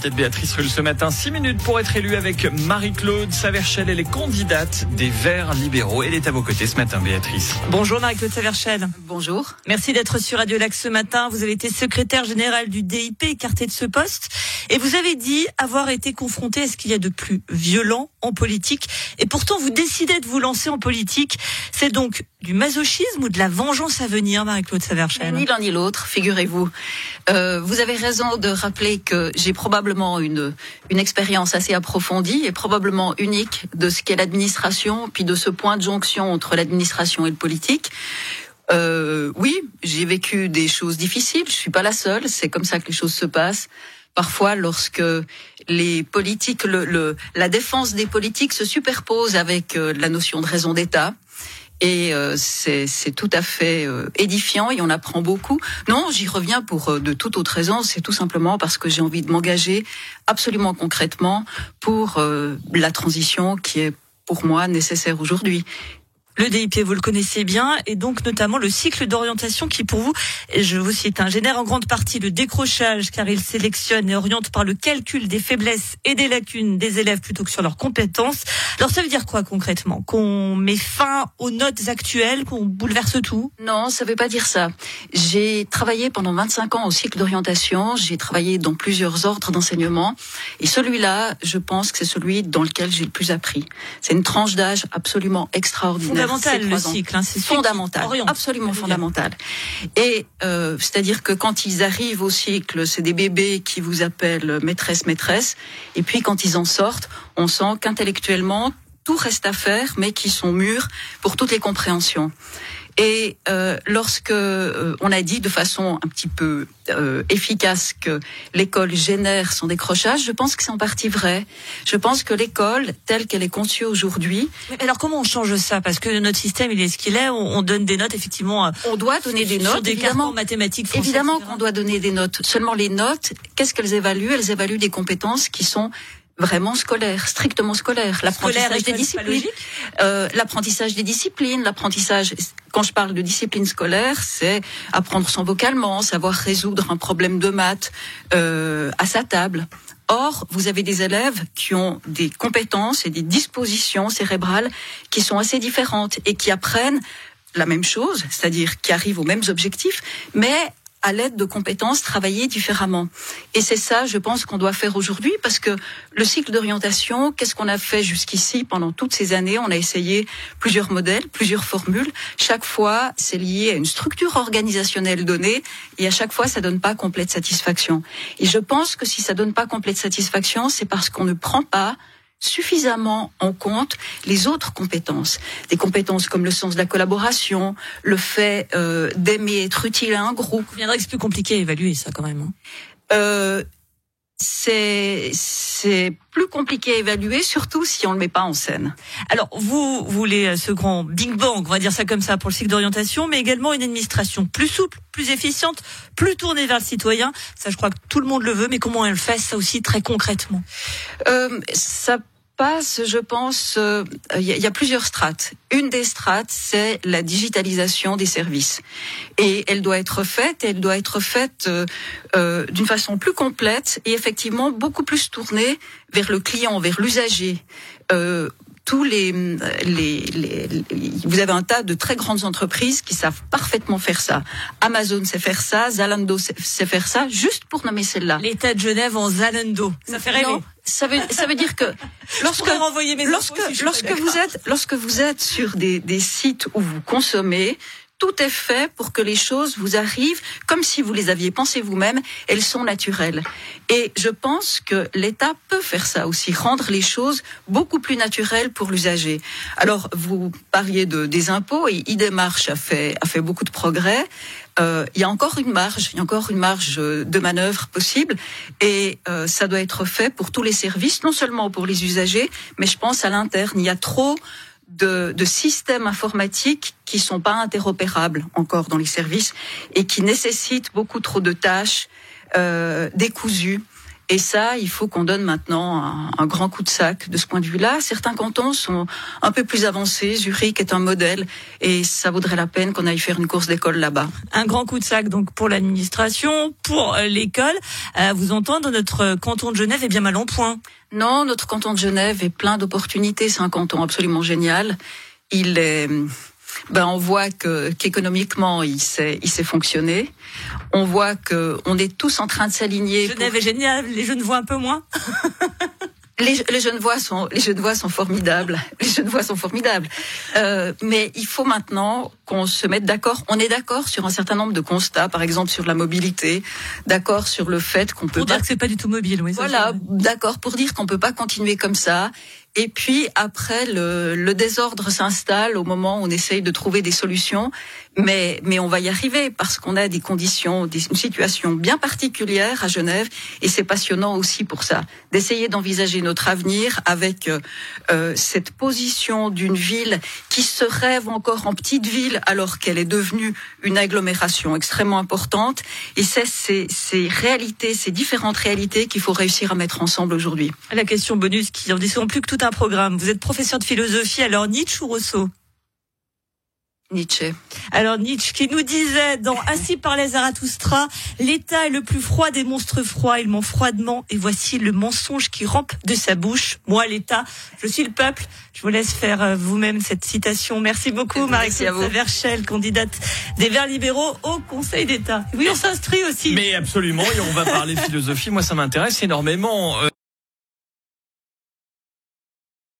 l'invité de Béatrice Rulle ce matin. Six minutes pour être élue avec Marie-Claude Saverchel. Elle est candidate des Verts libéraux. Elle est à vos côtés ce matin, Béatrice. Bonjour Marie-Claude Saverchel. Bonjour. Merci d'être sur Radio Lac ce matin. Vous avez été secrétaire général du DIP, écarté de ce poste. Et vous avez dit avoir été confronté à ce qu'il y a de plus violent en politique. Et pourtant, vous décidez de vous lancer en politique. C'est donc du masochisme ou de la vengeance à venir, Marie-Claude Saverchel? Ni l'un ni l'autre, figurez-vous. Euh, vous avez raison de rappeler que j'ai probablement une, une expérience assez approfondie et probablement unique de ce qu'est l'administration, puis de ce point de jonction entre l'administration et le politique. Euh, oui, j'ai vécu des choses difficiles. Je suis pas la seule. C'est comme ça que les choses se passent. Parfois, lorsque les politiques, le, le, la défense des politiques se superpose avec euh, la notion de raison d'État, et euh, c'est tout à fait euh, édifiant et on apprend beaucoup. Non, j'y reviens pour euh, de toute autre raison, c'est tout simplement parce que j'ai envie de m'engager absolument concrètement pour la transition qui est pour moi nécessaire aujourd'hui. Le DIP, vous le connaissez bien, et donc notamment le cycle d'orientation qui, pour vous, je vous cite, un génère en grande partie le décrochage, car il sélectionne et oriente par le calcul des faiblesses et des lacunes des élèves plutôt que sur leurs compétences. Alors ça veut dire quoi concrètement? Qu'on met fin aux notes actuelles, qu'on bouleverse tout? Non, ça veut pas dire ça. J'ai travaillé pendant 25 ans au cycle d'orientation, j'ai travaillé dans plusieurs ordres d'enseignement, et celui-là, je pense que c'est celui dans lequel j'ai le plus appris. C'est une tranche d'âge absolument extraordinaire fondamental le cycle, hein, c'est fondamental, absolument fondamental. Et euh, c'est-à-dire que quand ils arrivent au cycle, c'est des bébés qui vous appellent maîtresse, maîtresse, et puis quand ils en sortent, on sent qu'intellectuellement tout reste à faire, mais qu'ils sont mûrs pour toutes les compréhensions. Et euh, lorsque euh, on a dit de façon un petit peu euh, efficace que l'école génère son décrochage, je pense que c'est en partie vrai. Je pense que l'école, telle qu'elle est conçue aujourd'hui. Alors comment on change ça? Parce que notre système, il est ce qu'il est. On, donne des notes, effectivement. On doit donner des notes, des évidemment. mathématiques. Français, évidemment qu'on doit donner des notes. Seulement les notes, qu'est-ce qu'elles évaluent? Elles évaluent des compétences qui sont vraiment scolaire, strictement scolaire. L'apprentissage des disciplines, euh, l'apprentissage des disciplines, l'apprentissage. Quand je parle de discipline scolaire, c'est apprendre son vocalement, savoir résoudre un problème de maths euh, à sa table. Or, vous avez des élèves qui ont des compétences et des dispositions cérébrales qui sont assez différentes et qui apprennent la même chose, c'est-à-dire qui arrivent aux mêmes objectifs, mais à l'aide de compétences travailler différemment. Et c'est ça, je pense, qu'on doit faire aujourd'hui parce que le cycle d'orientation, qu'est-ce qu'on a fait jusqu'ici pendant toutes ces années? On a essayé plusieurs modèles, plusieurs formules. Chaque fois, c'est lié à une structure organisationnelle donnée et à chaque fois, ça donne pas complète satisfaction. Et je pense que si ça donne pas complète satisfaction, c'est parce qu'on ne prend pas suffisamment en compte les autres compétences. Des compétences comme le sens de la collaboration, le fait euh, d'aimer être utile à un groupe. Il viendrait que c'est plus compliqué à évaluer ça quand même. Hein. Euh, c'est c'est plus compliqué à évaluer, surtout si on le met pas en scène. Alors vous voulez euh, ce grand bing bang, on va dire ça comme ça pour le cycle d'orientation, mais également une administration plus souple, plus efficiente, plus tournée vers le citoyen. Ça, je crois que tout le monde le veut, mais comment elle fait ça aussi très concrètement? Euh, Ça je pense, euh, il y, a plusieurs strates. Une des strates, c'est la digitalisation des services. Et elle doit être faite, elle doit être faite euh, euh, d'une façon plus complète et effectivement beaucoup plus tournée vers le client, vers l'usager. Tous les, les, les, vous avez un tas de très grandes entreprises qui savent parfaitement faire ça. Amazon sait faire ça, Zalando sait faire ça, juste pour nommer celle-là. L'État de Genève en Zalando, ça fait rêver ça veut, ça veut dire que lorsque, lorsque, lorsque vous êtes, lorsque vous êtes sur des, des sites où vous consommez, tout est fait pour que les choses vous arrivent comme si vous les aviez pensées vous-même. Elles sont naturelles. Et je pense que l'État peut faire ça aussi, rendre les choses beaucoup plus naturelles pour l'usager. Alors, vous parliez de, des impôts et e-démarche a fait, a fait beaucoup de progrès. Euh, il y a encore une marge, il y a encore une marge de manœuvre possible, et euh, ça doit être fait pour tous les services, non seulement pour les usagers, mais je pense à l'interne. Il y a trop de, systèmes informatiques qui sont pas interopérables encore dans les services et qui nécessitent beaucoup trop de tâches euh, décousues. Et ça, il faut qu'on donne maintenant un, un, grand coup de sac de ce point de vue-là. Certains cantons sont un peu plus avancés. Zurich est un modèle et ça vaudrait la peine qu'on aille faire une course d'école là-bas. Un grand coup de sac donc pour l'administration, pour euh, l'école. Euh, vous entendre, notre canton de Genève est bien mal en point. Non, notre canton de Genève est plein d'opportunités. C'est un canton absolument génial. Il est ben on voit que qu'économiquement il sait il sait fonctionner. On voit que on est tous en train de s'aligner. Genève est génial, les jeunes voient un peu moins. Les, les jeunes voix sont les jeunes voix sont formidables. Les jeunes voix sont formidables. Euh, mais il faut maintenant qu'on se mette d'accord. On est d'accord sur un certain nombre de constats, par exemple sur la mobilité, d'accord sur le fait qu'on peut pour dire que c'est pas du tout mobile. Oui, voilà, d'accord pour dire qu'on peut pas continuer comme ça et puis après, le, le désordre s'installe au moment où on essaye de trouver des solutions. Mais, mais on va y arriver parce qu'on a des conditions, une situation bien particulière à Genève. Et c'est passionnant aussi pour ça, d'essayer d'envisager notre avenir avec euh, euh cette position d'une ville qui se rêve encore en petite ville alors qu'elle est devenue une agglomération extrêmement importante. Et c'est ces, ces réalités, ces différentes réalités qu'il faut réussir à mettre ensemble aujourd'hui. La question bonus qui en dit plus que tout un programme. Vous êtes professeur de philosophie, alors Nietzsche ou Rousseau Nietzsche. Alors Nietzsche qui nous disait dans Assis par les Zarathustra, l'État est le plus froid des monstres froids, il ment froidement et voici le mensonge qui rampe de sa bouche. Moi l'État, je suis le peuple. Je vous laisse faire euh, vous-même cette citation. Merci beaucoup Marie-Claude Verchel, candidate des Verts libéraux au Conseil d'État. Oui, on s'instruit aussi. Mais absolument, et on va parler philosophie. Moi ça m'intéresse énormément. Euh,